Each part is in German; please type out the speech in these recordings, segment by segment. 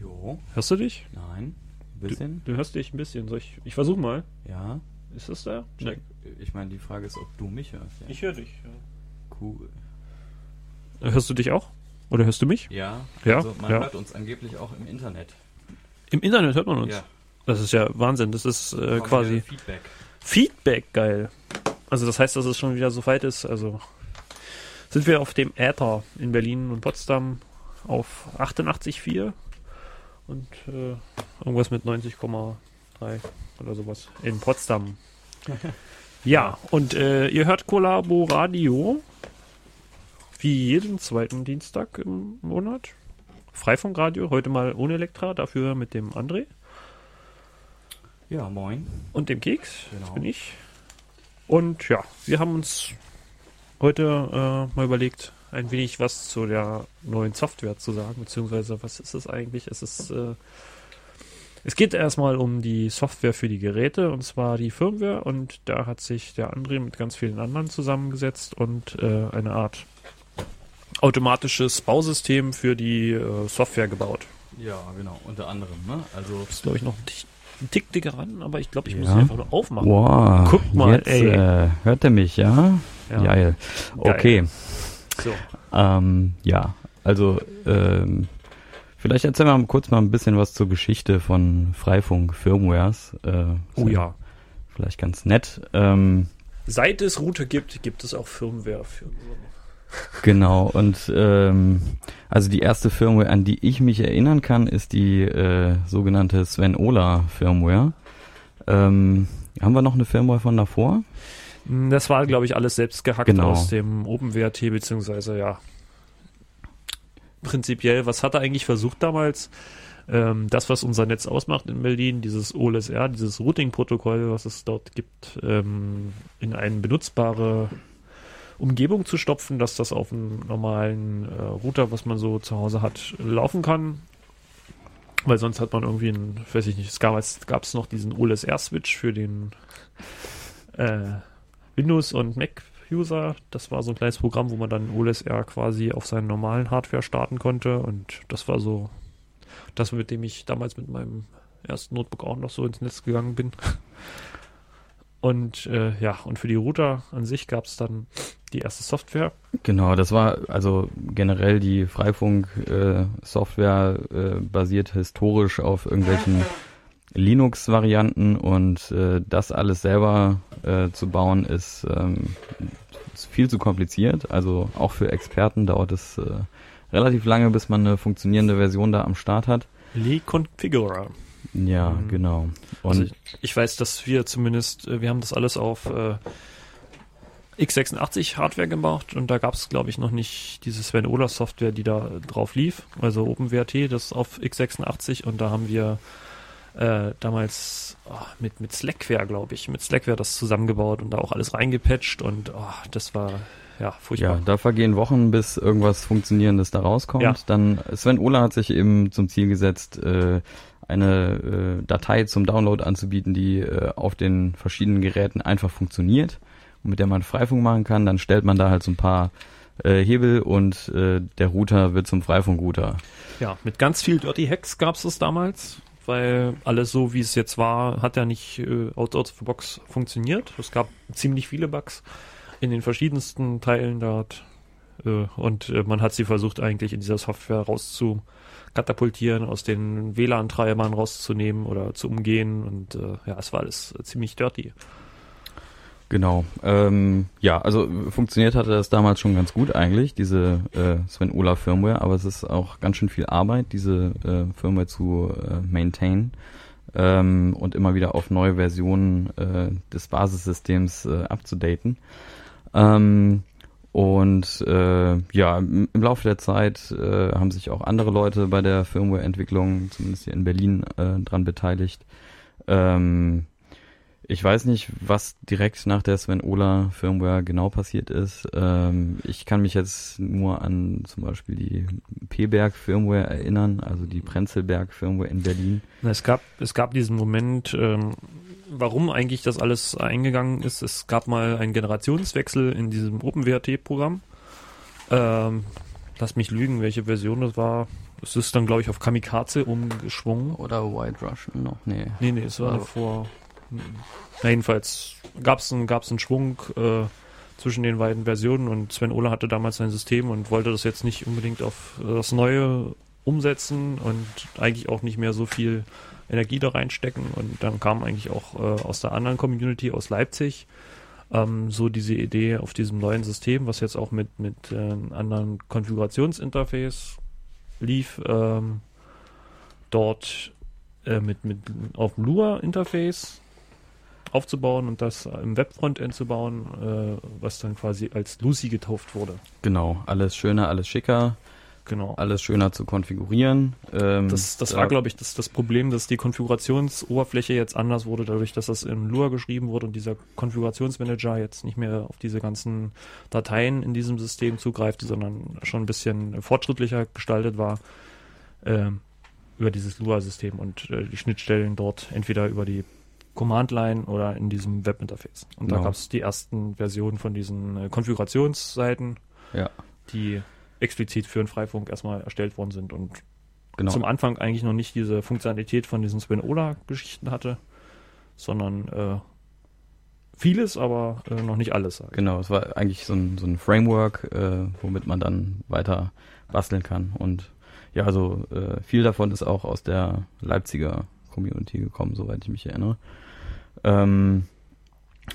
Jo, Hörst du dich? nein, ein Du, bisschen. du hörst dich ein bisschen. Soll ich, ich versuche mal. Ja. Ist das da? Check. Ich meine, die Frage ist, ob du mich hörst. Ja. Ich höre dich. Cool. Hörst du dich auch? Oder hörst du mich? Ja, Ja, also man ja. hört uns angeblich auch im Internet. Im Internet hört man uns. Ja, Das ist ja Wahnsinn. Das ist äh, quasi Feedback. Feedback geil. Also das heißt, dass es schon wieder so weit ist. Also sind wir auf dem Äther in Berlin und Potsdam auf 88,4 und äh, irgendwas mit 90,3 oder sowas in Potsdam. Ja, und äh, ihr hört Collabo Radio wie jeden zweiten Dienstag im Monat. Freifunkradio, heute mal ohne Elektra, dafür mit dem André Ja, moin. und dem Keks. Genau. Das bin ich. Und ja, wir haben uns heute äh, mal überlegt, ein wenig was zu der neuen Software zu sagen, beziehungsweise was ist es eigentlich? Es ist äh, es geht erstmal um die Software für die Geräte und zwar die Firmware und da hat sich der André mit ganz vielen anderen zusammengesetzt und äh, eine Art automatisches Bausystem für die äh, Software gebaut. Ja, genau, unter anderem, ne? Also, Das ist glaube ich noch ein Tick- ein Tick dicker ran, aber ich glaube, ich muss Ja. sie einfach nur aufmachen. Wow. Guck mal, jetzt, ey. Äh, hört er mich, ja? Ja. Geil. Okay. So. Ähm, ja, also ähm, vielleicht erzählen wir mal kurz mal ein bisschen was zur Geschichte von Freifunk Firmwares. Äh, Oh ja. Vielleicht ganz nett. Ähm, Seit es Router gibt, gibt es auch Firmware für. genau, und ähm, also die erste Firmware, an die ich mich erinnern kann, ist die äh, sogenannte Sven Ola Firmware. Ähm, haben wir noch eine Firmware von davor? Das war, glaube ich, alles selbst gehackt Genau. aus dem OpenWrt, beziehungsweise ja. Prinzipiell, was hat er eigentlich versucht damals? Ähm, das, was unser Netz ausmacht in Berlin, dieses OLSR, dieses Routing-Protokoll, was es dort gibt, ähm, in eine benutzbare Umgebung zu stopfen, dass das auf einem normalen äh, Router, was man so zu Hause hat, laufen kann. Weil sonst hat man irgendwie einen, weiß ich nicht, es gab es noch diesen OLSR-Switch für den äh, Windows- und Mac-User. Das war so ein kleines Programm, wo man dann OLSR quasi auf seinen normalen Hardware starten konnte. Und das war so das, mit dem ich damals mit meinem ersten Notebook auch noch so ins Netz gegangen bin. Und äh, ja, und für die Router an sich gab es dann die erste Software. Genau, das war also generell die Freifunk-Software äh, basiert historisch auf irgendwelchen Linux-Varianten und äh, das alles selber äh, zu bauen ist, ähm, viel zu kompliziert. Also auch für Experten dauert es äh, relativ lange, bis man eine funktionierende Version da am Start hat. Lee Configurer. Ja, Mhm. genau. Und Also ich, ich weiß, dass wir zumindest, äh, wir haben das alles auf äh, x86 Hardware gemacht und da gab es, glaube ich, noch nicht diese Sven Ola Software, die da drauf lief. Also OpenWrt, das auf x86 und da haben wir äh, damals oh, mit, mit Slackware, glaube ich, mit Slackware das zusammengebaut und da auch alles reingepatcht und oh, das war ja furchtbar. Ja, da vergehen Wochen, bis irgendwas Funktionierendes da rauskommt. Ja. Dann Sven Ola hat sich eben zum Ziel gesetzt, äh, eine äh, Datei zum Download anzubieten, die äh, auf den verschiedenen Geräten einfach funktioniert und mit der man Freifunk machen kann. Dann stellt man da halt so ein paar äh, Hebel und äh, der Router wird zum Freifunkrouter. Ja, mit ganz viel Dirty Hacks gab es das damals, weil alles so, wie es jetzt war, hat ja nicht äh, out, of the box funktioniert. Es gab ziemlich viele Bugs in den verschiedensten Teilen dort. Äh, und äh, man hat sie versucht, eigentlich in dieser Software rauszukatapultieren, aus den WLAN-Treibern rauszunehmen oder zu umgehen. Und äh, ja, es war alles ziemlich dirty. Genau. Ähm, ja, also funktioniert hatte das damals schon ganz gut eigentlich, diese äh, Sven Ola Firmware, aber es ist auch ganz schön viel Arbeit, diese äh, Firmware zu äh, maintain ähm, und immer wieder auf neue Versionen äh, des Basissystems äh, abzudaten. Ähm, und äh, ja, im, Laufe der Zeit äh, haben sich auch andere Leute bei der Firmware-Entwicklung, zumindest hier in Berlin, äh, dran beteiligt. Ähm, ich weiß nicht, was direkt nach der Sven Ola Firmware genau passiert ist. Ähm, ich kann mich jetzt nur an zum Beispiel die P-Berg Firmware erinnern, also die Prenzelberg Firmware in Berlin. Na, Es gab, es gab diesen Moment, ähm, warum eigentlich das alles eingegangen ist. Es gab mal einen Generationswechsel in diesem OpenWrt-Programm. Ähm, lass mich lügen, welche Version das war. es ist dann, glaube ich, auf Kamikaze umgeschwungen. Oder White Russian noch? Nee. Nee, nee, es war Aber- vor. Na, jedenfalls gab es einen, gab's einen Schwung äh, zwischen den beiden Versionen und Sven Ohle hatte damals sein System und wollte das jetzt nicht unbedingt auf das Neue umsetzen und eigentlich auch nicht mehr so viel Energie da reinstecken. Und dann kam eigentlich auch äh, aus der anderen Community aus Leipzig ähm, so diese Idee auf diesem neuen System, was jetzt auch mit, mit äh, einem anderen Konfigurationsinterface lief, ähm, dort äh, mit, mit auf dem Lua-Interface aufzubauen und das im Webfrontend zu bauen, äh, was dann quasi als Lucy getauft wurde. Genau, alles schöner, alles schicker, Genau. alles schöner zu konfigurieren. Ähm, Das, das da- war, glaube ich, das, das Problem, dass die Konfigurationsoberfläche jetzt anders wurde, dadurch, dass das in Lua geschrieben wurde und dieser Konfigurationsmanager jetzt nicht mehr auf diese ganzen Dateien in diesem System zugreift, sondern schon ein bisschen fortschrittlicher gestaltet war ähm, über dieses Lua-System und äh, die Schnittstellen dort entweder über die Command-Line oder in diesem Webinterface. Und da Genau. gab es die ersten Versionen von diesen äh, Konfigurationsseiten, Ja, die explizit für den Freifunk erstmal erstellt worden sind und genau. zum Anfang eigentlich noch nicht diese Funktionalität von diesen Spin-Ola-Geschichten hatte, sondern äh, vieles, aber äh, noch nicht alles. Sag ich. Genau, es war eigentlich so ein, so ein Framework, äh, womit man dann weiter basteln kann. Und ja, also äh, viel davon ist auch aus der Leipziger Community gekommen, soweit ich mich erinnere. Ähm,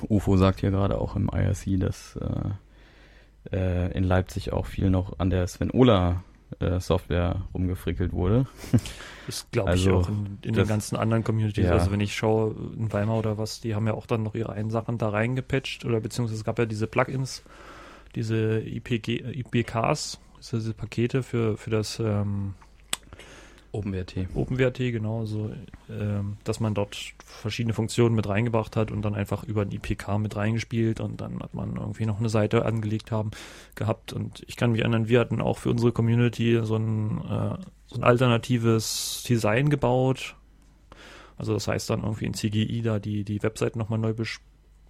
UFO sagt hier gerade auch im IRC, dass äh, äh, in Leipzig auch viel noch an der Sven Ola äh, Software rumgefrickelt wurde. Das glaube ich Also, auch in, in den das- ganzen anderen Communities. Ja. Also wenn ich schaue, in Weimar oder was, die haben ja auch dann noch ihre einen Sachen da reingepatcht oder beziehungsweise es gab ja diese Plugins, diese IPG, IPKs, diese Pakete für, für das ähm, OpenWrt. OpenWrt, genau, so, ähm, dass man dort verschiedene Funktionen mit reingebracht hat und dann einfach über ein IPK mit reingespielt und dann hat man irgendwie noch eine Seite angelegt haben, gehabt und ich kann mich erinnern, wir hatten auch für unsere Community so ein, äh, so ein alternatives Design gebaut. Also das heißt dann irgendwie in CGI da die, die Webseite nochmal neu bes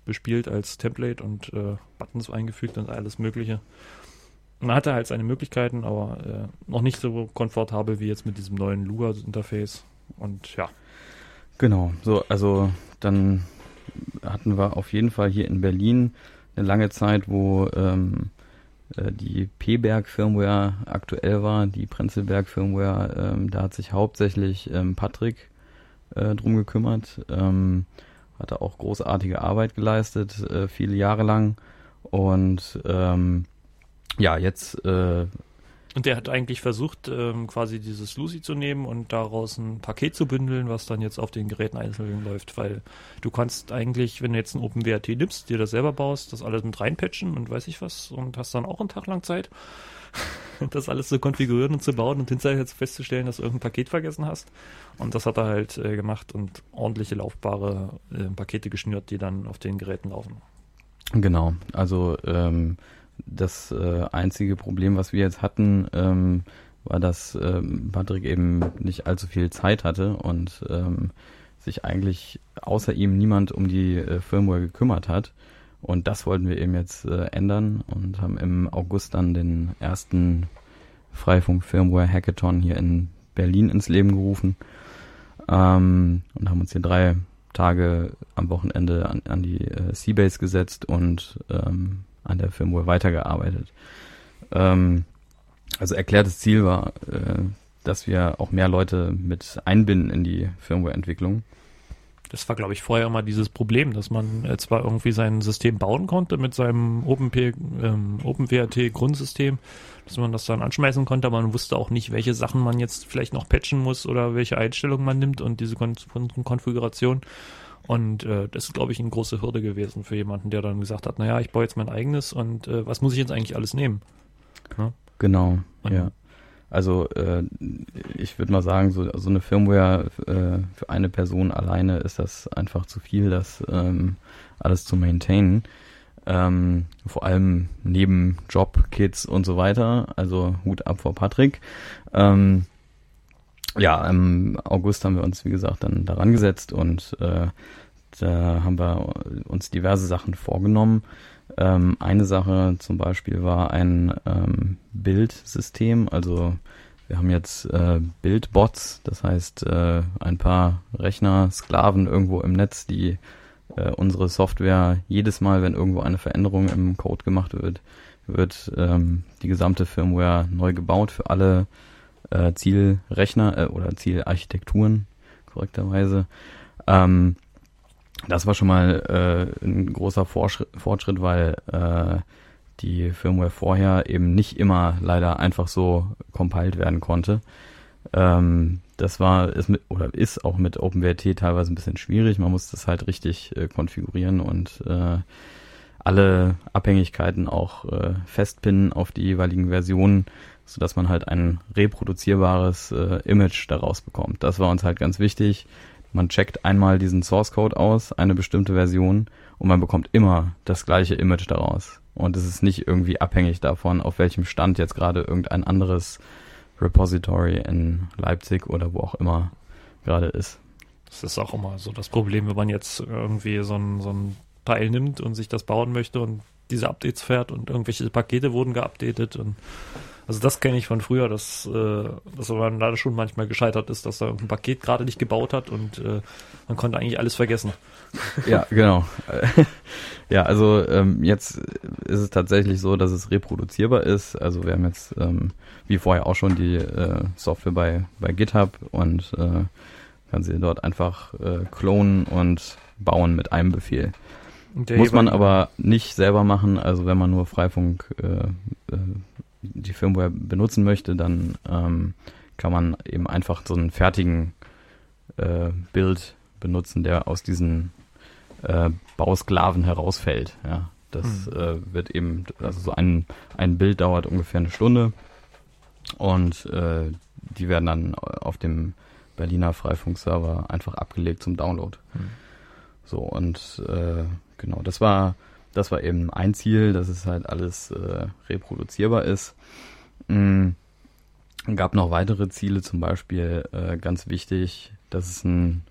bespielt als Template und äh, Buttons eingefügt und alles mögliche. Man hatte halt seine Möglichkeiten, aber äh, noch nicht so komfortabel wie jetzt mit diesem neuen Lua-Interface. Und ja, Genau, so, also dann hatten wir auf jeden Fall hier in Berlin eine lange Zeit, wo ähm, äh, die P-Berg-Firmware aktuell war, die Prenzlberg-Firmware, ähm, da hat sich hauptsächlich ähm, Patrick äh, drum gekümmert, ähm, hatte auch großartige Arbeit geleistet, äh, viele Jahre lang. Und ähm, ja, jetzt äh, und der hat eigentlich versucht, ähm, quasi dieses Lucy zu nehmen und daraus ein Paket zu bündeln, was dann jetzt auf den Geräten einzeln läuft, weil du kannst eigentlich, wenn du jetzt ein OpenWrt nimmst, dir das selber baust, das alles mit reinpatchen und weiß ich was und hast dann auch einen Tag lang Zeit, das alles zu konfigurieren und zu bauen und hinterher jetzt festzustellen, dass du irgendein Paket vergessen hast. Und das hat er halt äh, gemacht und ordentliche laufbare äh, Pakete geschnürt, die dann auf den Geräten laufen. Genau, also ähm, das äh, einzige Problem, was wir jetzt hatten, ähm, war, dass ähm, Patrick eben nicht allzu viel Zeit hatte und ähm, sich eigentlich außer ihm niemand um die äh, Firmware gekümmert hat. Und das wollten wir eben jetzt äh, ändern und haben im August dann den ersten Freifunk Firmware Hackathon hier in Berlin ins Leben gerufen ähm, und haben uns hier drei Tage am Wochenende an, an die äh, Seabase gesetzt und ähm, an der Firmware weitergearbeitet. Ähm, also erklärtes Ziel war, äh, dass wir auch mehr Leute mit einbinden in die Firmware-Entwicklung. Das war, glaube ich, vorher immer dieses Problem, dass man äh, zwar irgendwie sein System bauen konnte mit seinem OpenP, ähm, OpenWrt-Grundsystem, dass man das dann anschmeißen konnte, aber man wusste auch nicht, welche Sachen man jetzt vielleicht noch patchen muss oder welche Einstellungen man nimmt und diese Kon Kon Konfiguration. Und äh, das ist, glaube ich, eine große Hürde gewesen für jemanden, der dann gesagt hat, naja, ich baue jetzt mein eigenes und äh, was muss ich jetzt eigentlich alles nehmen? Genau, Und- ja. Also äh, ich würde mal sagen, so, so eine Firmware äh, für eine Person alleine ist das einfach zu viel, das ähm, alles zu maintainen. Ähm, vor allem neben Job, Kids und so weiter. Also Hut ab vor Patrick. Ähm, ja, im August haben wir uns, wie gesagt, dann daran gesetzt und äh, da haben wir uns diverse Sachen vorgenommen. Ähm, eine Sache zum Beispiel war ein ähm, Bildsystem, also wir haben jetzt äh, Bildbots, das heißt äh, ein paar Rechner, Sklaven irgendwo im Netz, die äh, unsere Software jedes Mal, wenn irgendwo eine Veränderung im Code gemacht wird, wird ähm, die gesamte Firmware neu gebaut für alle äh, Zielrechner äh, oder Zielarchitekturen korrekterweise. Ähm, das war schon mal äh, ein großer Fortschritt, weil äh, die Firmware vorher eben nicht immer leider einfach so compiled werden konnte. Ähm, das war ist mit, oder ist auch mit OpenWrt teilweise ein bisschen schwierig. Man muss das halt richtig äh, konfigurieren und äh, alle Abhängigkeiten auch äh, festpinnen auf die jeweiligen Versionen, so dass man halt ein reproduzierbares äh, Image daraus bekommt. Das war uns halt ganz wichtig. Man checkt einmal diesen Source Code aus, eine bestimmte Version, und man bekommt immer das gleiche Image daraus. Und es ist nicht irgendwie abhängig davon, auf welchem Stand jetzt gerade irgendein anderes Repository in Leipzig oder wo auch immer gerade ist. Das ist auch immer so das Problem, wenn man jetzt irgendwie so ein, so ein Teil nimmt und sich das bauen möchte und diese Updates fährt und irgendwelche Pakete wurden geupdatet und also das kenne ich von früher, dass, äh, dass man leider schon manchmal gescheitert ist, dass er ein Paket gerade nicht gebaut hat und äh, man konnte eigentlich alles vergessen. Ja, genau. ja, also ähm, jetzt ist es tatsächlich so, dass es reproduzierbar ist. Also wir haben jetzt ähm, wie vorher auch schon die äh, Software bei, bei GitHub und äh, kann sie dort einfach äh, klonen und bauen mit einem Befehl. Muss man aber nicht selber machen. Also wenn man nur Freifunk äh, äh, die Firmware benutzen möchte, dann ähm, kann man eben einfach so einen fertigen äh, Bild benutzen, der aus diesen äh, Bausklaven herausfällt. Ja, das mhm. äh, wird eben, also so ein, ein Bild dauert ungefähr eine Stunde und äh, die werden dann auf dem Berliner Freifunkserver einfach abgelegt zum Download. Mhm. So und äh, genau, das war das war eben ein Ziel, dass es halt alles äh, reproduzierbar ist. Mhm. Gab noch weitere Ziele, zum Beispiel äh, ganz wichtig, dass es einen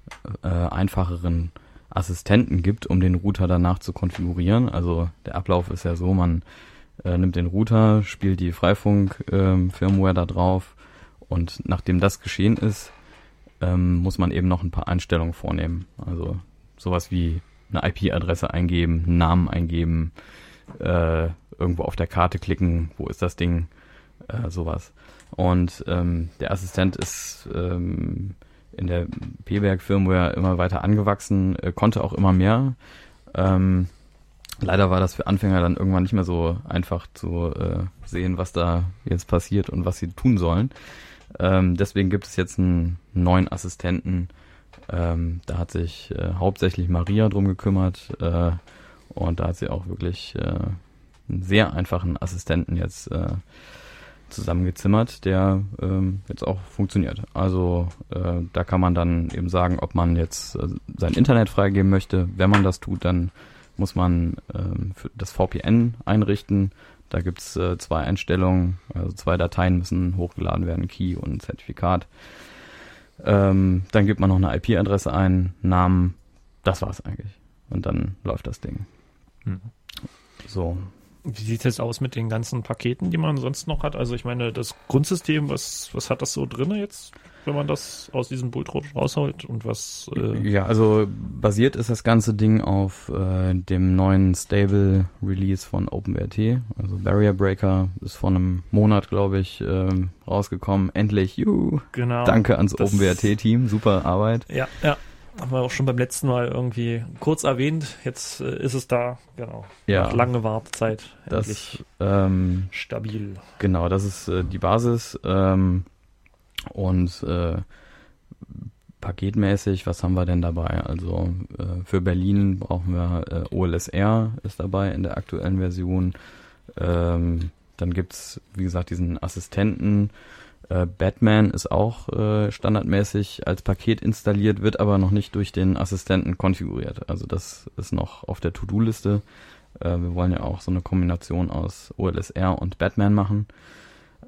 äh, einfacheren Assistenten gibt, um den Router danach zu konfigurieren. Also der Ablauf ist ja so, man äh, nimmt den Router, spielt die Freifunk-Firmware ähm, da drauf und nachdem das geschehen ist, ähm, muss man eben noch ein paar Einstellungen vornehmen. Also sowas wie eine IP-Adresse eingeben, einen Namen eingeben, äh, irgendwo auf der Karte klicken, wo ist das Ding, äh, sowas. Und ähm, der Assistent ist ähm, in der P-Werk-Firmware immer weiter angewachsen, äh, konnte auch immer mehr. Ähm, leider war das für Anfänger dann irgendwann nicht mehr so einfach zu äh, sehen, was da jetzt passiert und was sie tun sollen. Ähm, deswegen gibt es jetzt einen neuen Assistenten, ähm, da hat sich äh, hauptsächlich Maria drum gekümmert äh, und da hat sie auch wirklich äh, einen sehr einfachen Assistenten jetzt äh, zusammengezimmert, der ähm, jetzt auch funktioniert. Also äh, da kann man dann eben sagen, ob man jetzt äh, sein Internet freigeben möchte. Wenn man das tut, dann muss man ähm, das VPN einrichten. Da gibt's äh, zwei Einstellungen, also zwei Dateien müssen hochgeladen werden, Key und Zertifikat. Ähm, dann gibt man noch eine IP-Adresse ein, Namen, das war's eigentlich. Und dann läuft das Ding. Mhm. So. Wie sieht es jetzt aus mit den ganzen Paketen, die man sonst noch hat? Also ich meine, das Grundsystem, was, was hat das so drin jetzt? Wenn man das aus diesem Bultrot rausholt und was. Äh ja, also basiert ist das ganze Ding auf äh, dem neuen Stable Release von OpenWrt. Also Barrier Breaker ist vor einem Monat, glaube ich, äh, rausgekommen. Endlich, juhu. Genau. Danke ans OpenWrt-Team, super Arbeit. Ja, ja. Haben wir auch schon beim letzten Mal irgendwie kurz erwähnt. Jetzt äh, ist es da, genau. Ja. Nach lange Wartezeit. Das, ähm, stabil. Genau, das ist äh, die Basis. Ähm, und äh, paketmäßig, was haben wir denn dabei? Also äh, für Berlin brauchen wir äh, OLSR ist dabei in der aktuellen Version. Ähm, dann gibt's wie gesagt, diesen Assistenten. Äh, Batman ist auch äh, standardmäßig als Paket installiert, wird aber noch nicht durch den Assistenten konfiguriert. Also das ist noch auf der To-Do-Liste. Äh, wir wollen ja auch so eine Kombination aus OLSR und Batman machen.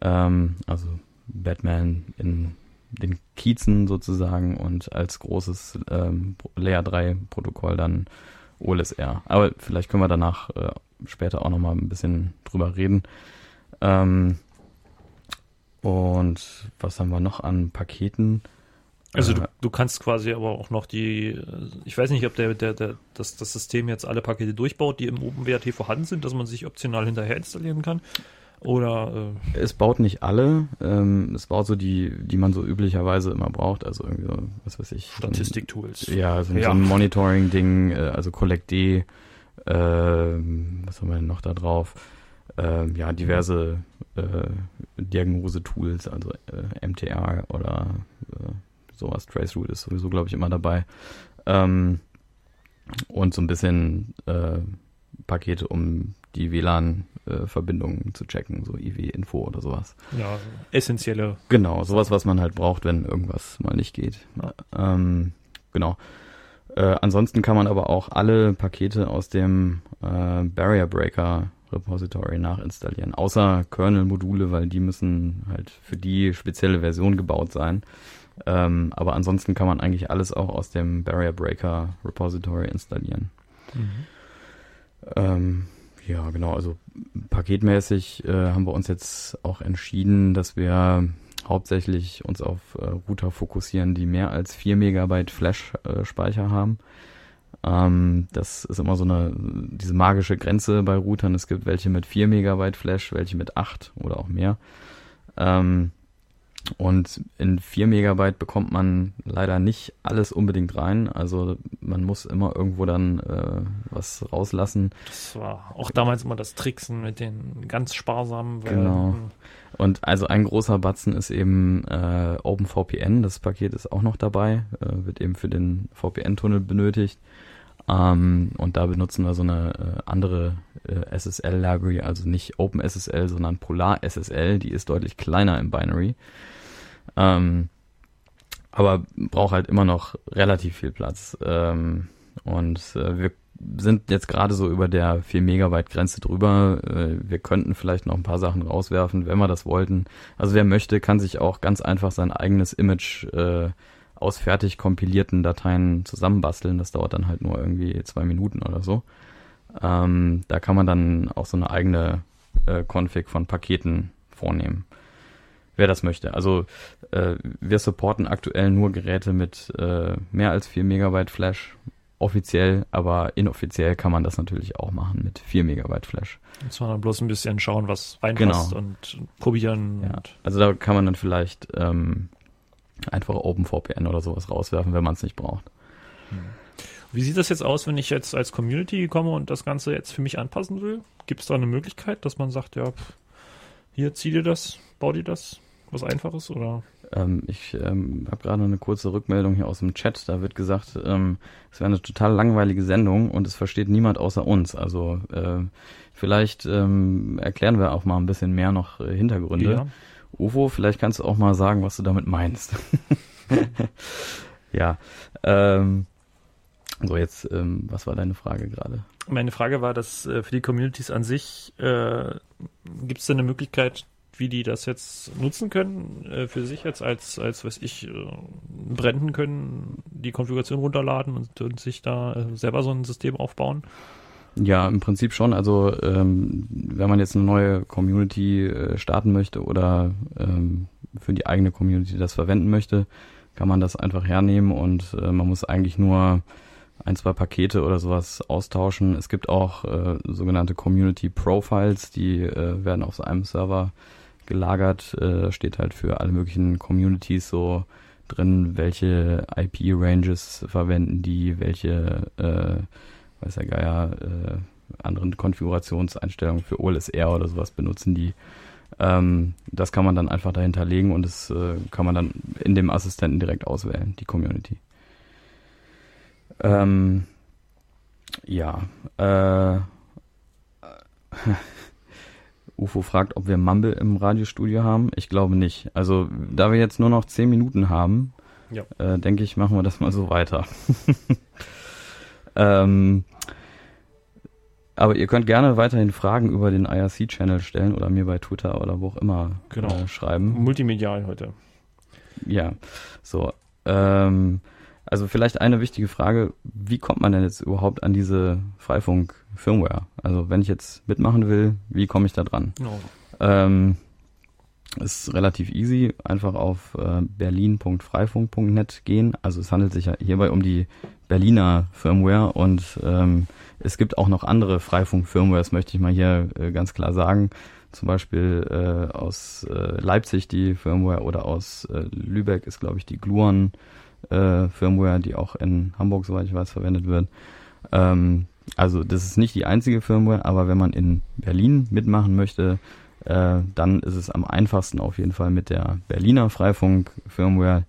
Ähm, also Batman in den Kiezen sozusagen und als großes ähm, Layer 3 Protokoll dann OLSR. Aber vielleicht können wir danach äh, später auch nochmal ein bisschen drüber reden. Ähm, Und was haben wir noch an Paketen? Also du, Äh, du kannst quasi aber auch noch die, äh, ich weiß nicht, ob der, der, der, das, das System jetzt alle Pakete durchbaut, die im OpenWrt vorhanden sind, dass man sich optional hinterher installieren kann. Oder äh, Es baut nicht alle, ähm, es baut so die, die man so üblicherweise immer braucht, also irgendwie so, was weiß ich. Statistik-Tools. Ja, so, Ja. so ein Monitoring-Ding, äh, also Collect D, ähm, was haben wir denn noch da drauf? Ähm, ja, diverse äh, Diagnose-Tools, also äh, MTR oder äh, sowas. Traceroute ist sowieso, glaube ich, immer dabei. Ähm, und so ein bisschen äh, Pakete, um die WLAN-Verbindungen zu checken, so IW-Info oder sowas. Ja, essentielle. Genau, sowas, was man halt braucht, wenn irgendwas mal nicht geht. Ja. Ähm, genau. Äh, ansonsten kann man aber auch alle Pakete aus dem äh, Barrier Breaker Repository nachinstallieren, außer Kernel-Module, weil die müssen halt für die spezielle Version gebaut sein. Ähm, aber ansonsten kann man eigentlich alles auch aus dem Barrier Breaker Repository installieren. Ähm, ja, genau. Also paketmäßig äh, haben wir uns jetzt auch entschieden, dass wir hauptsächlich uns auf äh, Router fokussieren, die mehr als 4 Megabyte Flash-Speicher haben. Ähm, das ist immer so eine, diese magische Grenze bei Routern. Es gibt welche mit 4 Megabyte Flash, welche mit 8 oder auch mehr. Ähm, und in 4 Megabyte bekommt man leider nicht alles unbedingt rein. Also man muss immer irgendwo dann äh, was rauslassen. Das war auch damals immer das Tricksen mit den ganz sparsamen. Genau. Und also ein großer Batzen ist eben äh, OpenVPN. Das Paket ist auch noch dabei, äh, wird eben für den VPN-Tunnel benötigt. Ähm, und da benutzen wir so eine äh, andere äh, SSL-Library, also nicht OpenSSL, sondern PolarSSL. Die ist deutlich kleiner im Binary. Ähm, aber braucht halt immer noch relativ viel Platz. Ähm, und äh, wir sind jetzt gerade so über der 4 Megabyte Grenze drüber. Äh, wir könnten vielleicht noch ein paar Sachen rauswerfen, wenn wir das wollten. Also wer möchte, kann sich auch ganz einfach sein eigenes Image äh, aus fertig kompilierten Dateien zusammenbasteln. Das dauert dann halt nur irgendwie zwei Minuten oder so. Ähm, da kann man dann auch so eine eigene äh, Config von Paketen vornehmen. Wer das möchte. Also äh, wir supporten aktuell nur Geräte mit äh, mehr als 4 Megabyte Flash offiziell, aber inoffiziell kann man das natürlich auch machen mit 4 Megabyte Flash. Muss man dann bloß ein bisschen schauen, was reinpasst Genau. und probieren. Ja. Und Also da kann man dann vielleicht ähm, einfach OpenVPN oder sowas rauswerfen, wenn man es nicht braucht. Wie sieht das jetzt aus, wenn ich jetzt als Community komme und das Ganze jetzt für mich anpassen will? Gibt es da eine Möglichkeit, dass man sagt, ja, pf, hier zieh dir das, bau dir das, was Einfaches oder? Ähm, ich ähm, habe gerade eine kurze Rückmeldung hier aus dem Chat. Da wird gesagt, ähm, es wäre eine total langweilige Sendung und es versteht niemand außer uns. Also äh, vielleicht ähm, erklären wir auch mal ein bisschen mehr noch äh, Hintergründe. Ja. Ufo, vielleicht kannst du auch mal sagen, was du damit meinst. ja. Ähm, so, jetzt, ähm, was war deine Frage gerade? Meine Frage war, dass äh, für die Communities an sich äh, gibt es denn eine Möglichkeit, wie die das jetzt nutzen können, äh, für sich jetzt als, als weiß ich, äh, brennen können, die Konfiguration runterladen und, und sich da äh, selber so ein System aufbauen? Ja, im Prinzip schon. Also ähm, wenn man jetzt eine neue Community äh, starten möchte oder ähm, für die eigene Community das verwenden möchte, kann man das einfach hernehmen und äh, man muss eigentlich nur ein, zwei Pakete oder sowas austauschen. Es gibt auch äh, sogenannte Community Profiles, die äh, werden auf so einem Server gelagert. Äh, steht halt für alle möglichen Communities so drin, welche IP-Ranges verwenden die, welche äh, weiß der Geier, äh, anderen Konfigurationseinstellungen für OLSR oder sowas benutzen die. Ähm, das kann man dann einfach dahinter legen und das äh, kann man dann in dem Assistenten direkt auswählen, die Community. Ähm, ja, äh, UFO fragt, ob wir Mumble im Radiostudio haben. Ich glaube nicht. Also, da wir jetzt nur noch 10 Minuten haben, Ja. äh, denke ich, machen wir das mal so weiter. ähm, aber ihr könnt gerne weiterhin Fragen über den IRC-Channel stellen oder mir bei Twitter oder wo auch immer Genau. äh, schreiben. Multimedial heute. Ja, so. Ähm, also vielleicht eine wichtige Frage, wie kommt man denn jetzt überhaupt an diese Freifunk-Firmware? Also wenn ich jetzt mitmachen will, wie komme ich da dran? Genau. Ähm, ist relativ easy. Einfach auf äh, berlin.freifunk.net gehen. Also es handelt sich ja hierbei um die Berliner Firmware und ähm, es gibt auch noch andere Freifunk-Firmwares, möchte ich mal hier äh, ganz klar sagen. Zum Beispiel äh, aus äh, Leipzig die Firmware oder aus äh, Lübeck ist, glaube ich, die Gluon äh, Firmware, die auch in Hamburg, soweit ich weiß, verwendet wird. Ähm, also das ist nicht die einzige Firmware, aber wenn man in Berlin mitmachen möchte, äh, dann ist es am einfachsten auf jeden Fall mit der Berliner Freifunk-Firmware.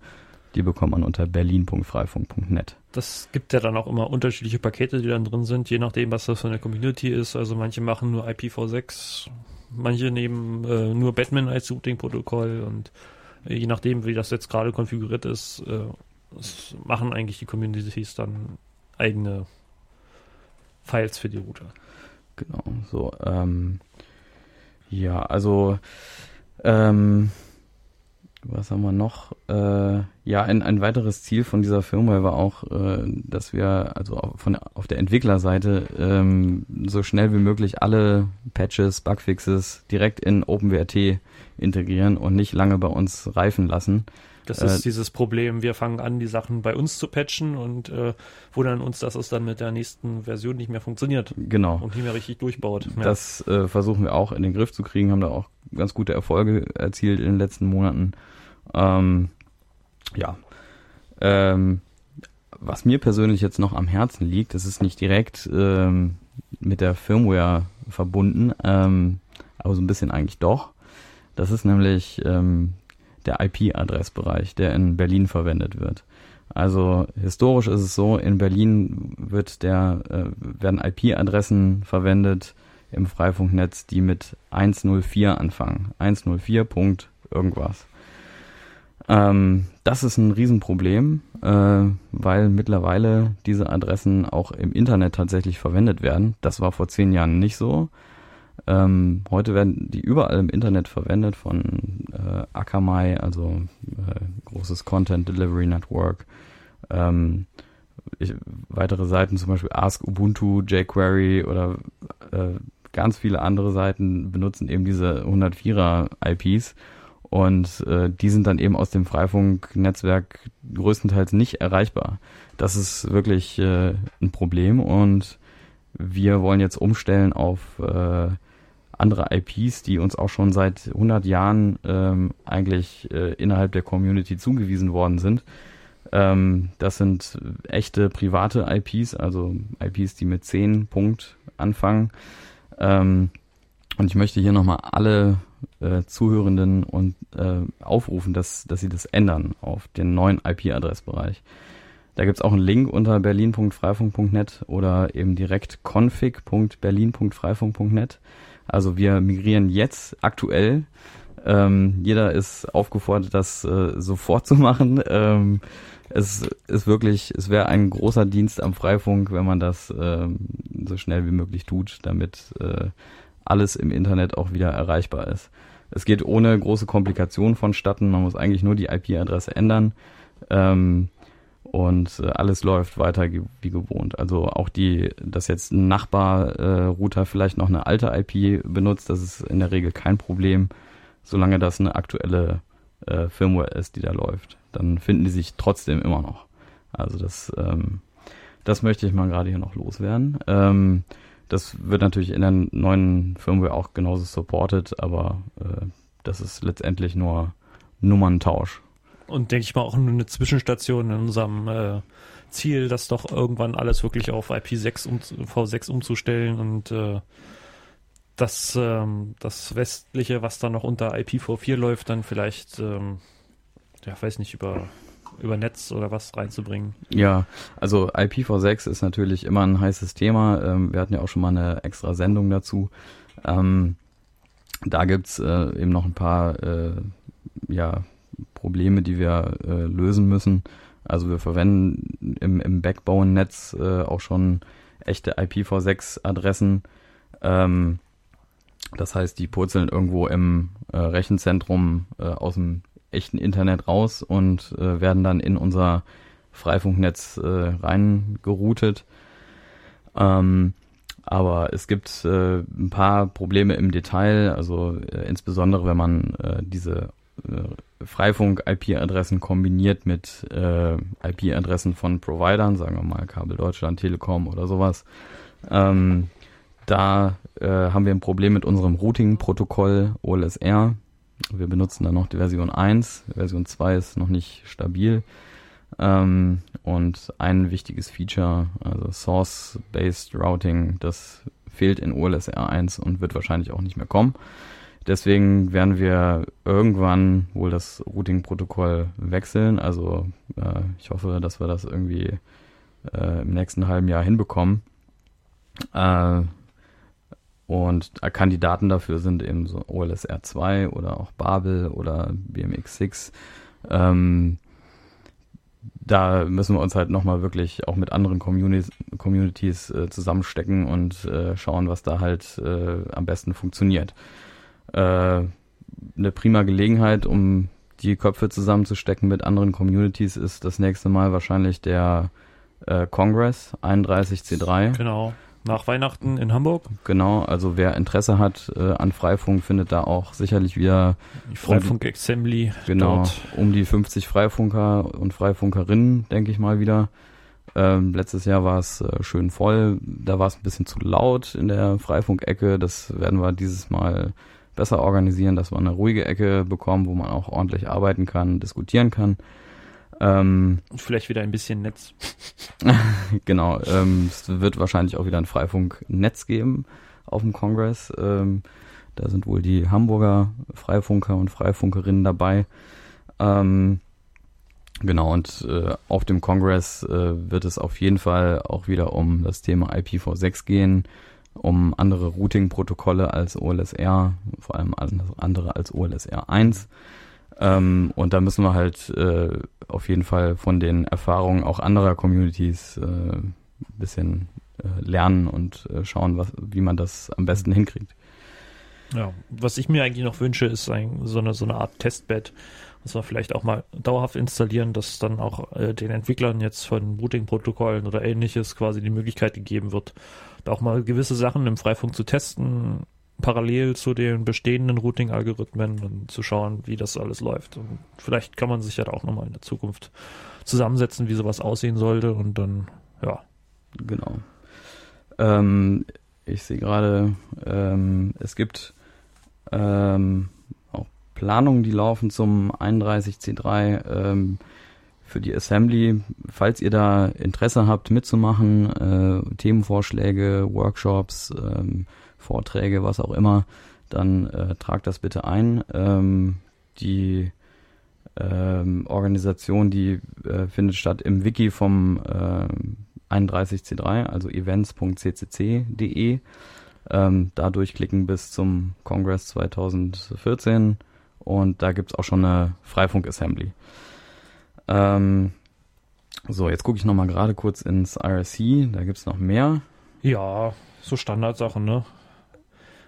Die bekommt man unter berlin.freifunk.net. Das gibt ja dann auch immer unterschiedliche Pakete, die dann drin sind, je nachdem, was das für eine Community ist. Also manche machen nur IPv6, manche nehmen äh, nur Batman als Routing-Protokoll und äh, je nachdem, wie das jetzt gerade konfiguriert ist, äh, machen eigentlich die Communities dann eigene Files für die Router. Genau, so. Ähm, ja, also ähm, was haben wir noch? Äh, ja, ein, ein weiteres Ziel von dieser Firma war auch, äh, dass wir also von auf der Entwicklerseite ähm, so schnell wie möglich alle Patches, Bugfixes direkt in OpenWrt integrieren und nicht lange bei uns reifen lassen. Das ist äh, dieses Problem, wir fangen an, die Sachen bei uns zu patchen und äh, wundern uns, dass es dann mit der nächsten Version nicht mehr funktioniert. Genau. Und nicht mehr richtig durchbaut. Ja. Das äh, versuchen wir auch in den Griff zu kriegen, haben da auch ganz gute Erfolge erzielt in den letzten Monaten. Ähm, ja. Ähm, was mir persönlich jetzt noch am Herzen liegt, das ist nicht direkt ähm, mit der Firmware verbunden, ähm, aber so ein bisschen eigentlich doch. Das ist nämlich ähm, der IP-Adressbereich, der in Berlin verwendet wird. Also historisch ist es so, in Berlin wird der, äh, werden IP-Adressen verwendet im Freifunknetz, die mit 104 anfangen. 104. Punkt irgendwas. Ähm, das ist ein Riesenproblem, äh, weil mittlerweile diese Adressen auch im Internet tatsächlich verwendet werden. Das war vor zehn Jahren nicht so. Ähm, heute werden die überall im Internet verwendet von äh, Akamai, also äh, großes Content Delivery Network. Ähm, ich, weitere Seiten, zum Beispiel Ask Ubuntu, jQuery oder äh, ganz viele andere Seiten benutzen eben diese 104er IPs und äh, die sind dann eben aus dem Freifunk-Netzwerk größtenteils nicht erreichbar. Das ist wirklich äh, ein Problem und wir wollen jetzt umstellen auf äh, andere IPs, die uns auch schon seit 100 Jahren ähm, eigentlich äh, innerhalb der Community zugewiesen worden sind. Ähm, das sind echte private IPs, also IPs, die mit 10 Punkt anfangen. Ähm, und ich möchte hier nochmal alle äh, Zuhörenden und äh, aufrufen, dass, dass sie das ändern auf den neuen IP-Adressbereich. Da gibt's auch einen Link unter berlin.freifunk.net oder eben direkt config.berlin.freifunk.net. Also wir migrieren jetzt aktuell. Ähm, jeder ist aufgefordert, das äh, sofort zu machen. Ähm, es ist wirklich, es wäre ein großer Dienst am Freifunk, wenn man das ähm, so schnell wie möglich tut, damit äh, alles im Internet auch wieder erreichbar ist. Es geht ohne große Komplikationen vonstatten. Man muss eigentlich nur die IP-Adresse ändern. Ähm, und äh, alles läuft weiter wie gewohnt. Also auch die, dass jetzt ein Nachbar-Router äh, vielleicht noch eine alte IP benutzt, das ist in der Regel kein Problem, solange das eine aktuelle äh, Firmware ist, die da läuft. Dann finden die sich trotzdem immer noch. Also das, ähm, das möchte ich mal gerade hier noch loswerden. Ähm, das wird natürlich in der neuen Firmware auch genauso supported, aber äh, das ist letztendlich nur Nummerntausch und denke ich mal auch eine Zwischenstation in unserem äh, Ziel, das doch irgendwann alles wirklich auf IP6 um, V6 umzustellen und äh, das, ähm, das westliche, was dann noch unter IPv4 läuft, dann vielleicht, ähm, ja, weiß nicht, über, über Netz oder was reinzubringen. Ja, also IPv6 ist natürlich immer ein heißes Thema. Ähm, wir hatten ja auch schon mal eine extra Sendung dazu. Ähm, da gibt's äh, eben noch ein paar äh, ja, Probleme, die wir äh, lösen müssen. Also wir verwenden im, im Backbone-Netz äh, auch schon echte IPv6-Adressen. Ähm, das heißt, die purzeln irgendwo im äh, Rechenzentrum äh, aus dem echten Internet raus und äh, werden dann in unser Freifunknetz äh, reingeroutet. Ähm, aber es gibt äh, ein paar Probleme im Detail, also äh, insbesondere wenn man äh, diese Freifunk-IP-Adressen kombiniert mit äh, IP-Adressen von Providern, sagen wir mal Kabel Deutschland, Telekom oder sowas. Ähm, da äh, haben wir ein Problem mit unserem Routing-Protokoll OLSR. Wir benutzen da noch die Version 1. Version 2 ist noch nicht stabil. Ähm, und ein wichtiges Feature, also Source-Based Routing, das fehlt in OLSR 1 und wird wahrscheinlich auch nicht mehr kommen. Deswegen werden wir irgendwann wohl das Routing-Protokoll wechseln. Also äh, ich hoffe, dass wir das irgendwie äh, im nächsten halben Jahr hinbekommen. Äh, und Kandidaten dafür sind eben so OLSR 2 oder auch Babel oder BMX6. Ähm, da müssen wir uns halt nochmal wirklich auch mit anderen Communities, Communities äh, zusammenstecken und äh, schauen, was da halt äh, am besten funktioniert. Äh, eine prima Gelegenheit, um die Köpfe zusammenzustecken mit anderen Communities, ist das nächste Mal wahrscheinlich der äh, Congress 31C3. Genau nach Weihnachten in Hamburg. Genau, also wer Interesse hat äh, an Freifunk, findet da auch sicherlich wieder die Freifunk Assembly. Genau, dort. um die 50 Freifunker und Freifunkerinnen, denke ich mal wieder. Ähm, letztes Jahr war es äh, schön voll, da war es ein bisschen zu laut in der Freifunk-Ecke. Das werden wir dieses Mal besser organisieren, dass wir eine ruhige Ecke bekommen, wo man auch ordentlich arbeiten kann, diskutieren kann. Ähm, Und vielleicht wieder ein bisschen Netz. genau, ähm, es wird wahrscheinlich auch wieder ein Freifunk-Netz geben auf dem Kongress. Ähm, da sind wohl die Hamburger Freifunker und Freifunkerinnen dabei. Ähm, genau, und äh, auf dem Kongress äh, wird es auf jeden Fall auch wieder um das Thema IPv6 gehen, um andere Routing-Protokolle als OLSR, vor allem andere als OLSR 1. Ähm, und da müssen wir halt äh, auf jeden Fall von den Erfahrungen auch anderer Communities äh, ein bisschen äh, lernen und äh, schauen, was, wie man das am besten hinkriegt. Ja, was ich mir eigentlich noch wünsche, ist ein, so, eine, so eine Art Testbed, was wir vielleicht auch mal dauerhaft installieren, dass dann auch äh, den Entwicklern jetzt von Routing-Protokollen oder ähnliches quasi die Möglichkeit gegeben wird, auch mal gewisse Sachen im Freifunk zu testen, parallel zu den bestehenden Routing-Algorithmen und zu schauen, wie das alles läuft. Und vielleicht kann man sich ja auch nochmal in der Zukunft zusammensetzen, wie sowas aussehen sollte und dann, ja. Genau. Ähm, ich sehe gerade, ähm, es gibt ähm, auch Planungen, die laufen zum 31C3 ähm, für die Assembly. Falls ihr da Interesse habt, mitzumachen, äh, Themenvorschläge, Workshops, ähm, Vorträge, was auch immer, dann äh, tragt das bitte ein. Ähm, die ähm, Organisation, die äh, findet statt im Wiki vom äh, 31C3, also events.ccc.de. Ähm, da durchklicken bis zum Kongress 2014 und da gibt es auch schon eine Freifunk-Assembly. Ähm, so, jetzt gucke ich nochmal gerade kurz ins IRC, da gibt es noch mehr. Ja, so Standardsachen, ne?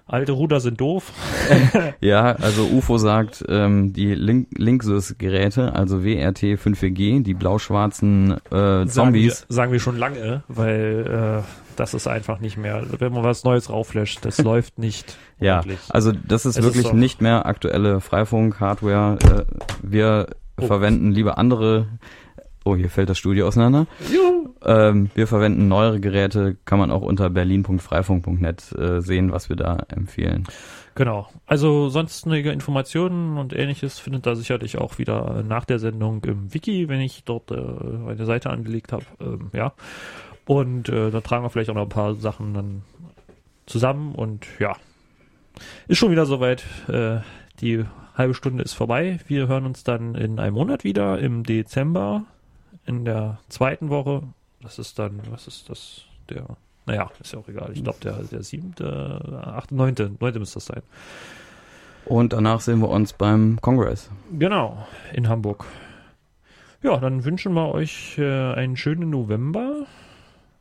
Alte Ruder sind doof. ja, also UFO sagt, ähm, die Link Linksys-Geräte, also WRT 5G, die blau-schwarzen äh, Zombies. Sagen wir, sagen wir, schon lange, weil äh, das ist einfach nicht mehr, wenn man was Neues rauflöscht, das läuft nicht. Ja, also das ist es wirklich ist nicht mehr aktuelle Freifunk-Hardware. Äh, wir oh. verwenden lieber andere Oh, hier fällt das Studio auseinander. Ähm, wir verwenden neuere Geräte, kann man auch unter berlin.freifunk.net äh, sehen, was wir da empfehlen. Genau. Also sonstige Informationen und ähnliches findet da sicherlich auch wieder nach der Sendung im Wiki, wenn ich dort äh, eine Seite angelegt habe. Ähm, ja. Und äh, da tragen wir vielleicht auch noch ein paar Sachen dann zusammen und ja. Ist schon wieder soweit. Äh, die halbe Stunde ist vorbei. Wir hören uns dann in einem Monat wieder im Dezember in der zweiten Woche. Das ist dann, was ist das? Der, naja, ist ja auch egal. Ich glaube, der, der siebte, achte, neunte, neunte müsste das sein. Und danach sehen wir uns beim Kongress. Genau, in Hamburg. Ja, dann wünschen wir euch äh, einen schönen November.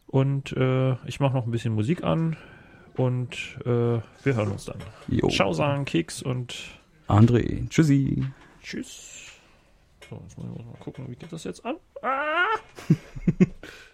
Und äh, ich mache noch ein bisschen Musik an. Und äh, wir hören uns dann. Jo. Ciao sagen, Keks und André. Tschüssi. Tschüss. So, jetzt muss ich mal gucken, wie geht das jetzt an? Ah!